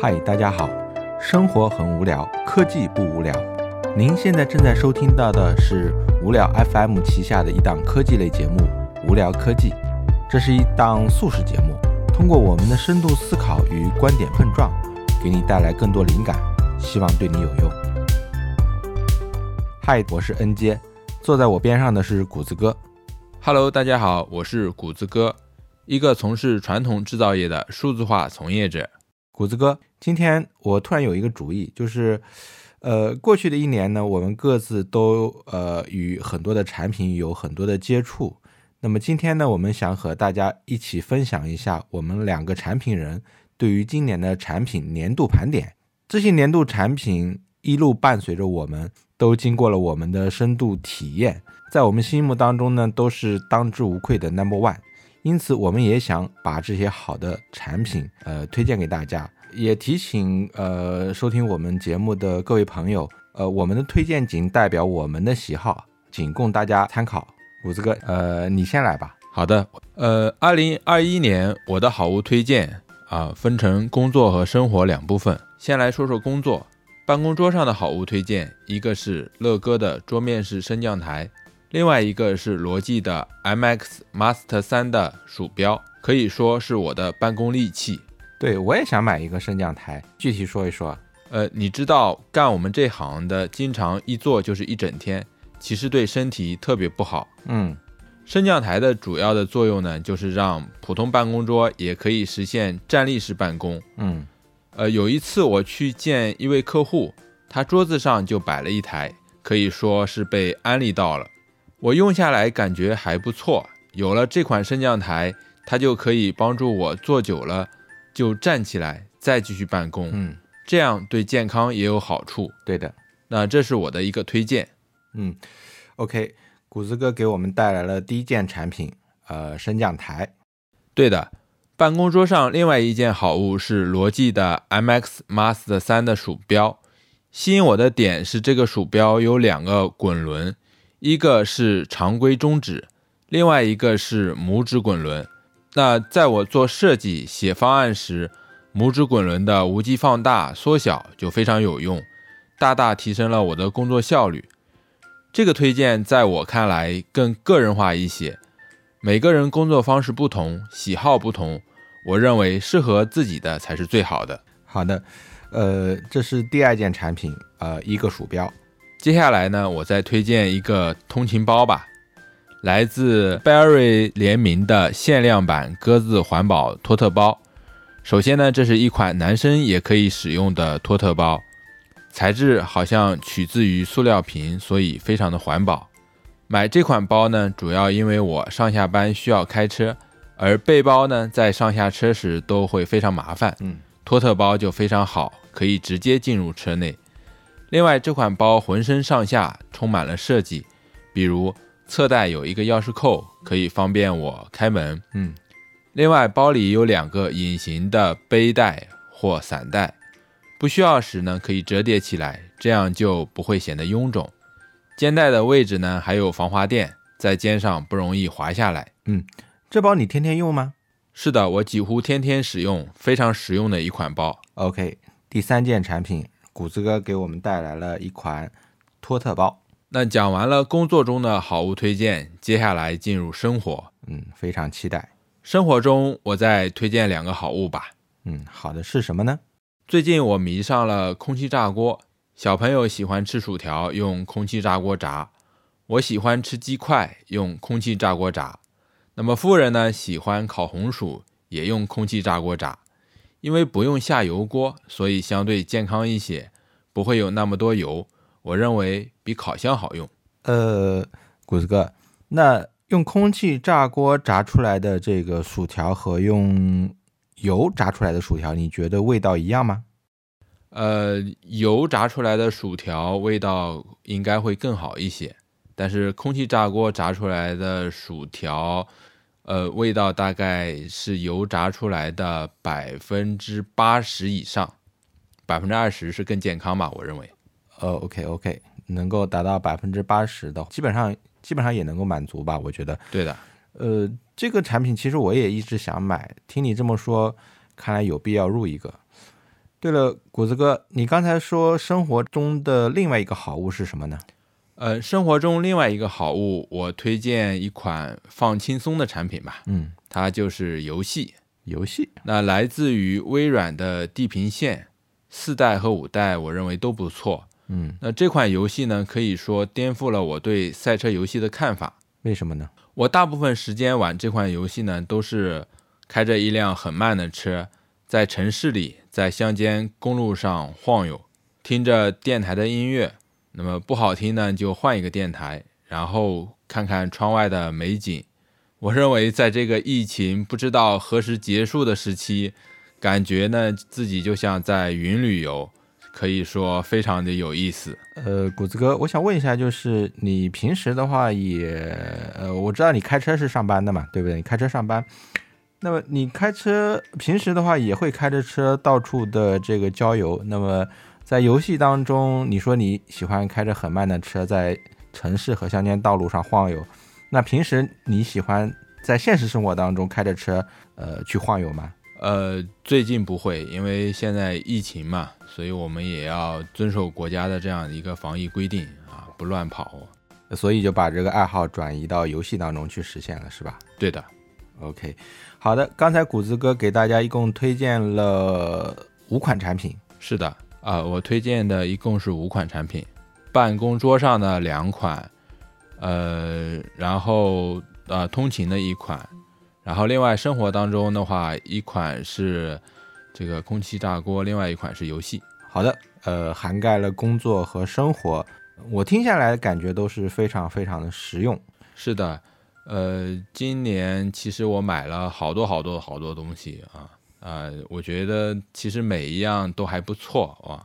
嗨，大家好！生活很无聊，科技不无聊。您现在正在收听到的是无聊 FM 旗下的一档科技类节目《无聊科技》。这是一档素食节目，通过我们的深度思考与观点碰撞，给你带来更多灵感，希望对你有用。嗨，我是 N 杰，坐在我边上的是谷子哥。Hello，大家好，我是谷子哥，一个从事传统制造业的数字化从业者。谷子哥，今天我突然有一个主意，就是，呃，过去的一年呢，我们各自都呃与很多的产品有很多的接触。那么今天呢，我们想和大家一起分享一下我们两个产品人对于今年的产品年度盘点。这些年度产品一路伴随着我们，都经过了我们的深度体验，在我们心目当中呢，都是当之无愧的 number one。因此，我们也想把这些好的产品，呃，推荐给大家，也提醒呃收听我们节目的各位朋友，呃，我们的推荐仅代表我们的喜好，仅供大家参考。五子哥，呃，你先来吧。好的，呃，二零二一年我的好物推荐啊，分成工作和生活两部分。先来说说工作，办公桌上的好物推荐，一个是乐高的桌面式升降台。另外一个是罗技的 MX Master 3的鼠标，可以说是我的办公利器。对我也想买一个升降台，具体说一说。呃，你知道干我们这行的，经常一坐就是一整天，其实对身体特别不好。嗯升降台的主要的作用呢，就是让普通办公桌也可以实现站立式办公。嗯呃，有一次我去见一位客户，他桌子上就摆了一台，可以说是被安利到了。我用下来感觉还不错，有了这款升降台，它就可以帮助我坐久了就站起来再继续办公，嗯，这样对健康也有好处。对的。那这是我的一个推荐。嗯，OK，谷子哥给我们带来了第一件产品，呃，升降台。对的，办公桌上另外一件好物是罗技的 MX Master 三的鼠标。吸引我的点是这个鼠标有两个滚轮，一个是常规中指，另外一个是拇指滚轮。那在我做设计、写方案时，拇指滚轮的无极放大、缩小就非常有用，大大提升了我的工作效率。这个推荐在我看来更个人化一些。每个人工作方式不同，喜好不同，我认为适合自己的才是最好的。好的，呃，这是第二件产品，呃，一个鼠标。接下来呢，我再推荐一个通勤包吧，来自 Berry 联名的限量版鸽子环保托特包。首先呢，这是一款男生也可以使用的托特包，材质好像取自于塑料瓶，所以非常的环保。买这款包呢，主要因为我上下班需要开车，而背包呢，在上下车时都会非常麻烦。嗯，托特包就非常好，可以直接进入车内。另外，这款包浑身上下充满了设计，比如侧袋有一个钥匙扣，可以方便我开门。嗯，另外，包里有两个隐形的背带或伞带，不需要时呢可以折叠起来，这样就不会显得臃肿。肩带的位置呢还有防滑垫，在肩上不容易滑下来。嗯这包你天天用吗是的，我几乎天天使用，非常实用的一款包。？OK，第三件产品，谷子哥给我们带来了一款托特包。那讲完了工作中的好物推荐，接下来进入生活。嗯，非常期待。生活中，我再推荐两个好物吧。嗯，好的，是什么呢？最近我迷上了空气炸锅，小朋友喜欢吃薯条，用空气炸锅炸；我喜欢吃鸡块，用空气炸锅炸。那么夫人呢，喜欢烤红薯，也用空气炸锅炸。因为不用下油锅，所以相对健康一些，不会有那么多油。我认为比烤箱好用。呃，谷子哥，那用空气炸锅炸出来的这个薯条和用油炸出来的薯条，你觉得味道一样吗？呃，油炸出来的薯条味道应该会更好一些，但是空气炸锅炸出来的薯条，呃，味道大概是油炸出来的百分之八十以上，百分之二十是更健康吧，我认为。呃，OK OK，能够达到百分之八十的，基本上基本上也能够满足吧，我觉得。对的，呃，这个产品其实我也一直想买，听你这么说，看来有必要入一个。对了，谷子哥，你刚才说生活中的另外一个好物是什么呢？呃，生活中另外一个好物，我推荐一款放轻松的产品吧，嗯，它就是游戏。游戏。那来自于微软的《地平线》四代和五代，我认为都不错。嗯，那这款游戏呢，可以说颠覆了我对赛车游戏的看法。为什么呢？我大部分时间玩这款游戏呢，都是开着一辆很慢的车，在城市里，在乡间公路上晃悠，听着电台的音乐。那么不好听呢，就换一个电台，然后看看窗外的美景。我认为，在这个疫情不知道何时结束的时期，感觉呢自己就像在云旅游，可以说非常的有意思。呃，谷子哥，我想问一下，就是你平时的话也，呃，我知道你开车是上班的嘛，对不对？你开车上班，那么你开车平时的话也会开着车到处的这个郊游。那么在游戏当中，你说你喜欢开着很慢的车在城市和乡间道路上晃悠，那平时你喜欢在现实生活当中开着车，呃，去晃悠吗？呃，最近不会，因为现在疫情嘛，所以我们也要遵守国家的这样一个防疫规定啊，不乱跑。所以就把这个爱好转移到游戏当中去实现了，是吧？对的。OK，好的，刚才谷子哥给大家一共推荐了五款产品，是的，啊、我推荐的一共是五款产品，办公桌上的两款，呃，然后呃通勤的一款，然后另外生活当中的话，一款是这个空气炸锅，另外一款是游戏。好的，呃，涵盖了工作和生活，我听下来感觉都是非常非常的实用。是的，呃，今年其实我买了好多好多好多东西啊，啊、我觉得其实每一样都还不错啊。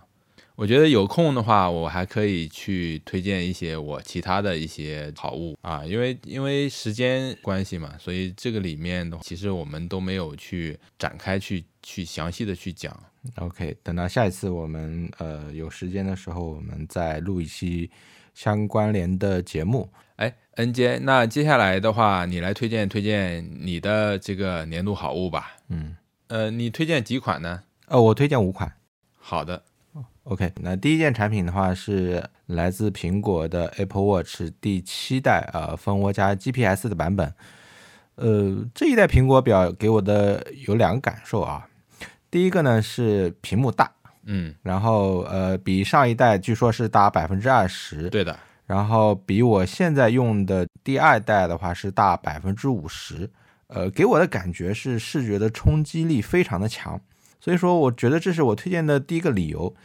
我觉得有空的话，我还可以去推荐一些我其他的一些好物啊，因为因为时间关系嘛，所以这个里面的话其实我们都没有去展开去去详细的去讲。OK，等到下一次我们呃有时间的时候，我们再录一期相关联的节目。哎，，N J，，那接下来的话，你来推荐推荐你的这个年度好物吧。嗯，呃，你推荐几款呢？呃，我推荐五款。好的，OK，那第一件产品的话是来自苹果的 Apple Watch 第七代呃蜂窝加 GPS 的版本。呃，这一代苹果表给我的有两个感受啊。第一个呢是屏幕大，嗯，然后呃比上一代据说是大百分之二十，对的，然后比我现在用的第二代的话是大百分之五十，呃，给我的感觉是视觉的冲击力非常的强，所以说我觉得这是我推荐的第一个理由。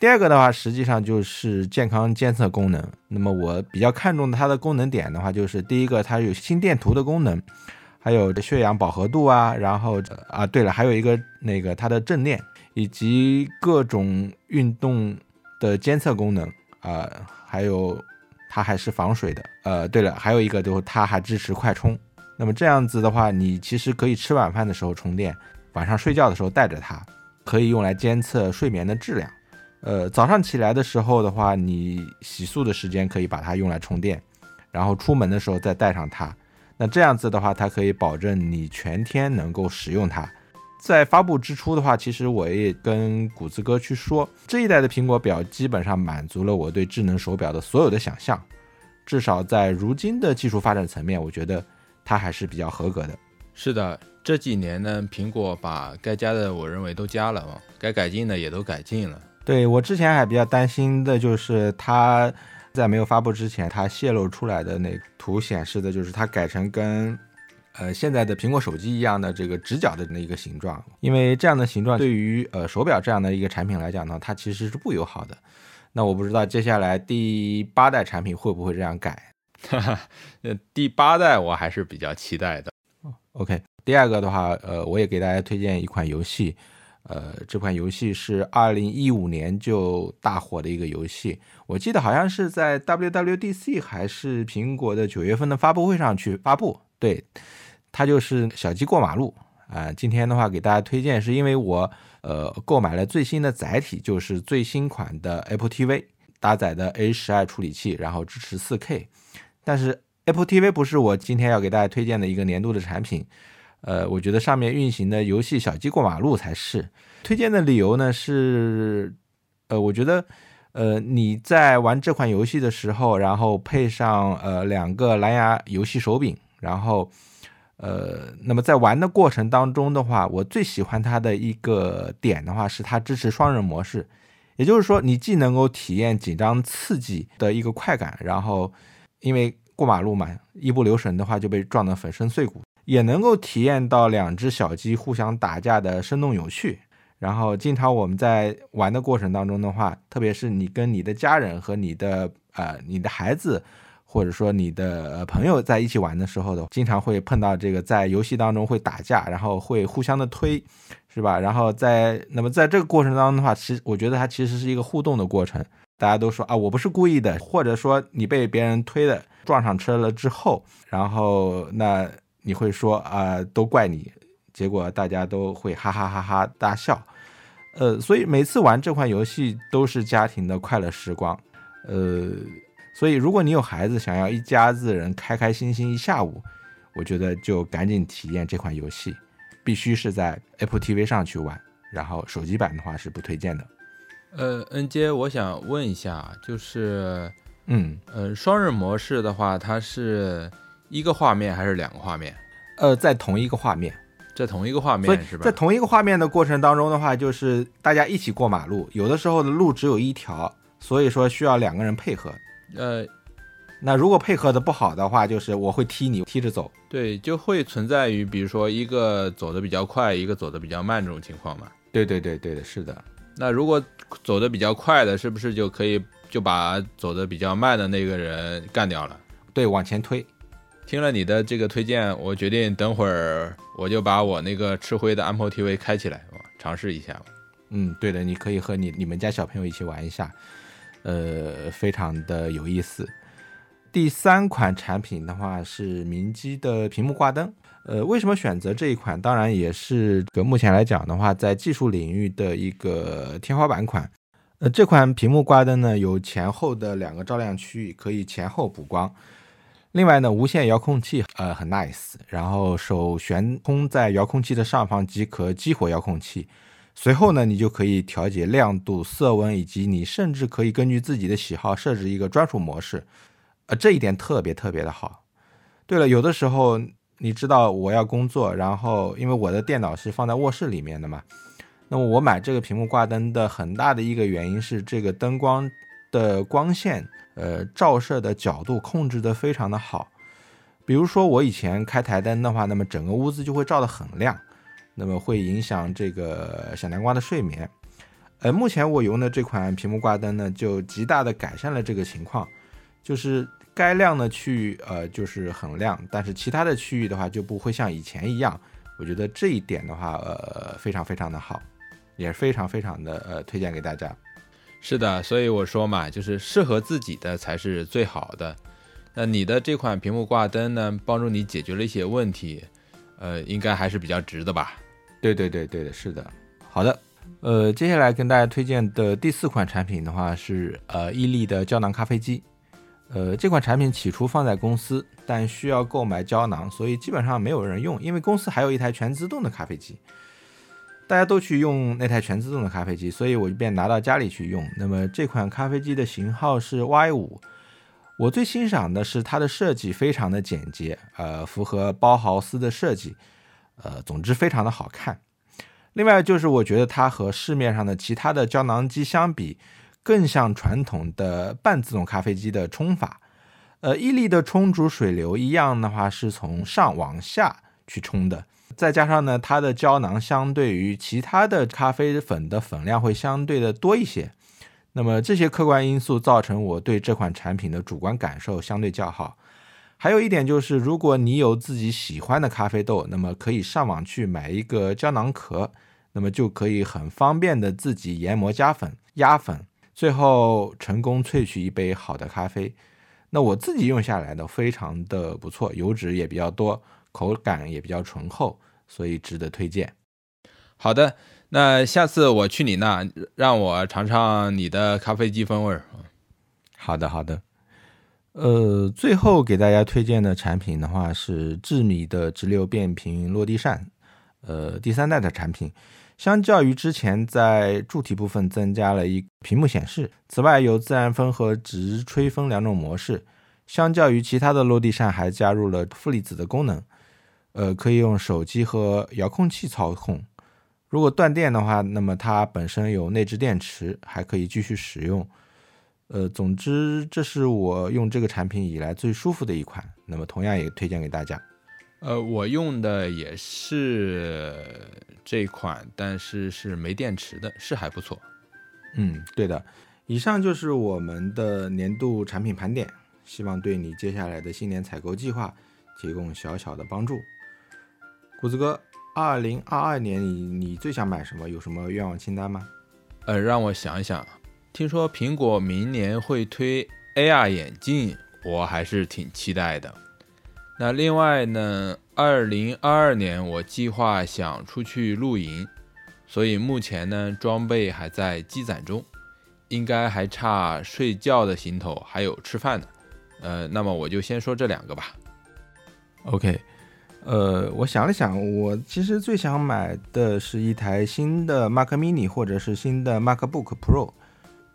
第二个的话，实际上就是健康监测功能。那么我比较看重它的功能点的话，就是第一个它有心电图的功能，还有血氧饱和度啊，然后啊对了，还有一个那个它的正念以及各种运动的监测功能啊、还有它还是防水的。呃，对了，还有一个就是它还支持快充。那么这样子的话，你其实可以吃晚饭的时候充电，晚上睡觉的时候带着它，可以用来监测睡眠的质量。呃，早上起来的时候的话，你洗漱的时间可以把它用来充电，然后出门的时候再带上它。那这样子的话，它可以保证你全天能够使用它。在发布之初的话，其实我也跟谷子哥去说，这一代的苹果表基本上满足了我对智能手表的所有的想象，至少在如今的技术发展层面，我觉得它还是比较合格的。是的，这几年呢，苹果把该加的我认为都加了嘛，该改进的也都改进了。对我之前还比较担心的就是它在没有发布之前，它泄露出来的那图显示的就是它改成跟呃现在的苹果手机一样的这个直角的那一个形状，因为这样的形状对于呃手表这样的一个产品来讲呢，它其实是不友好的。那我不知道接下来第八代产品会不会这样改。哈哈，呃，第八代我还是比较期待的。OK，第二个的话，呃，我也给大家推荐一款游戏，呃，这款游戏是二零一五年就大火的一个游戏，我记得好像是在 WWDC 还是苹果的九月份的发布会上去发布，对，它就是小鸡过马路。啊、今天的话给大家推荐，是因为我呃购买了最新的载体，就是最新款的 Apple TV，搭载的 A 十二处理器，然后支持 4K，但是 Apple TV 不是我今天要给大家推荐的一个年度的产品，呃，我觉得上面运行的游戏小鸡过马路才是。推荐的理由呢是，呃，我觉得，呃，你在玩这款游戏的时候，然后配上呃两个蓝牙游戏手柄，然后，呃，那么在玩的过程当中的话，我最喜欢它的一个点的话是它支持双人模式，也就是说，你既能够体验紧张刺激的一个快感，然后因为过马路嘛，一不留神的话就被撞得粉身碎骨。也能够体验到两只小鸡互相打架的生动有趣。然后，经常我们在玩的过程当中的话，特别是你跟你的家人和你的呃你的孩子，或者说你的朋友在一起玩的时候的，经常会碰到这个在游戏当中会打架，然后会互相的推，是吧？然后在那么在这个过程当中的话，其实我觉得它其实是一个互动的过程。大家都说啊，我不是故意的，或者说你被别人推的撞上车了之后，然后那。你会说啊，都怪你，结果大家都会哈哈哈哈大笑，呃，所以每次玩这款游戏都是家庭的快乐时光，呃，所以如果你有孩子，想要一家子人开开心心一下午，我觉得就赶紧体验这款游戏，必须是在 Apple TV 上去玩，然后手机版的话是不推荐的。呃，N J，我想问一下，就是，嗯，呃，双人模式的话，它是。一个画面还是两个画面？呃，在同一个画面，在同一个画面是吧？在同一个画面的过程当中的话，就是大家一起过马路，有的时候的路只有一条，所以说需要两个人配合。呃，那如果配合的不好的话，就是我会踢你，踢着走。对，就会存在于比如说一个走的比较快，一个走的比较慢这种情况嘛。对对对对的，是的。那如果走的比较快的，是不是就可以就把走的比较慢的那个人干掉了？对，往前推。听了你的这个推荐，我决定等会儿我就把我那个吃灰的 Apple TV 开起来，尝试一下。嗯，对的，你可以和你你们家小朋友一起玩一下，呃，非常的有意思。第三款产品的话是明基的屏幕挂灯，呃，为什么选择这一款？当然也是个目前来讲的话，在技术领域的一个天花板款。呃，这款屏幕挂灯呢，有前后的两个照亮区域，可以前后补光。另外呢，无线遥控器呃很 nice，然后手悬空在遥控器的上方即可激活遥控器，随后呢，你就可以调节亮度、色温，以及你甚至可以根据自己的喜好设置一个专属模式，呃，这一点特别特别的好。对了，有的时候你知道我要工作，然后因为我的电脑是放在卧室里面的嘛，那么我买这个屏幕挂灯的很大的一个原因是这个灯光的光线。呃，照射的角度控制的非常的好，比如说我以前开台灯的话，那么整个屋子就会照得很亮，那么会影响这个小南瓜的睡眠。呃，目前我用的这款屏幕挂灯呢，就极大的改善了这个情况，就是该亮的区域呃就是很亮，但是其他的区域的话就不会像以前一样。我觉得这一点的话，呃，非常非常的好，也是非常非常的呃推荐给大家。是的，所以我说嘛，就是适合自己的才是最好的。那你的这款屏幕挂灯呢，帮助你解决了一些问题，呃，应该还是比较值的吧？对对对对，是的。好的，呃，接下来跟大家推荐的第四款产品的话是呃伊利的胶囊咖啡机。呃，这款产品起初放在公司，但需要购买胶囊，所以基本上没有人用，因为公司还有一台全自动的咖啡机。大家都去用那台全自动的咖啡机，所以我就便拿到家里去用。那么这款咖啡机的型号是 Y 五，我最欣赏的是它的设计非常的简洁，呃，符合包豪斯的设计，呃，总之非常的好看。另外就是我觉得它和市面上的其他的胶囊机相比，更像传统的半自动咖啡机的冲法。呃，伊利的冲煮水流一样的话是从上往下去冲的。再加上呢，它的胶囊相对于其他的咖啡粉的粉量会相对的多一些，那么这些客观因素造成我对这款产品的主观感受相对较好。还有一点就是，如果你有自己喜欢的咖啡豆，那么可以上网去买一个胶囊壳，那么就可以很方便的自己研磨加粉、压粉，最后成功萃取一杯好的咖啡。那我自己用下来的非常的不错，油脂也比较多。口感也比较醇厚，所以值得推荐。好的，那下次我去你那，让我尝尝你的咖啡机风味儿。好的，好的。呃，最后给大家推荐的产品的话是智米的直流变频落地扇，呃，第三代的产品。相较于之前，在柱体部分增加了一屏幕显示。此外，有自然风和直吹风两种模式。相较于其他的落地扇，还加入了负离子的功能，呃，可以用手机和遥控器操控。如果断电的话，那么它本身有内置电池，还可以继续使用。呃，总之，这是我用这个产品以来最舒服的一款。那么，同样也推荐给大家。呃，我用的也是这款，但是是没电池的，是还不错。嗯，对的。以上就是我们的年度产品盘点，希望对你接下来的新年采购计划提供小小的帮助。谷子哥，二零二二年你你最想买什么？有什么愿望清单吗？呃，让我想一想。听说苹果明年会推 AR 眼镜，我还是挺期待的。那另外呢，二零二二年我计划想出去露营，所以目前呢装备还在积攒中，应该还差睡觉的行头，还有吃饭的。呃，那么我就先说这两个吧。OK，呃，我想了想，我其实最想买的是一台新的 Mac Mini 或者是新的 MacBook Pro。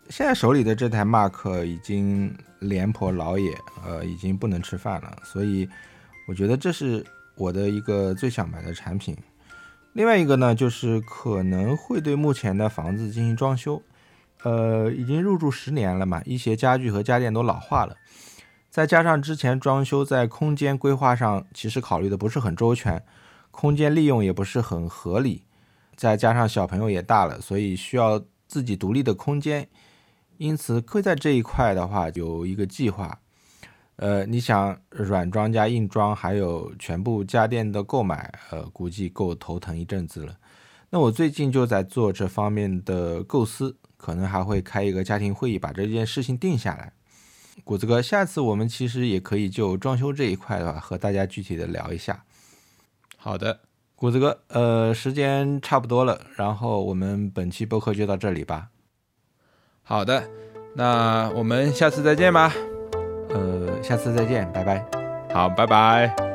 现在手里的这台 Mac 已经廉颇老也，呃，已经不能吃饭了，所以。我觉得这是我的一个最想买的产品。另外一个呢，就是可能会对目前的房子进行装修。呃，已经入住十年了嘛，一些家具和家电都老化了，再加上之前装修在空间规划上其实考虑的不是很周全，空间利用也不是很合理，再加上小朋友也大了，所以需要自己独立的空间，因此会在这一块的话有一个计划。呃，你想软装加硬装，还有全部家电的购买，呃，估计够头疼一阵子了。那我最近就在做这方面的构思，可能还会开一个家庭会议，把这件事情定下来。谷子哥，下次我们其实也可以就装修这一块的话，和大家具体的聊一下。好的，谷子哥，呃，时间差不多了，然后我们本期播客就到这里吧。好的，那我们下次再见吧。呃，下次再见，拜拜。好，拜拜。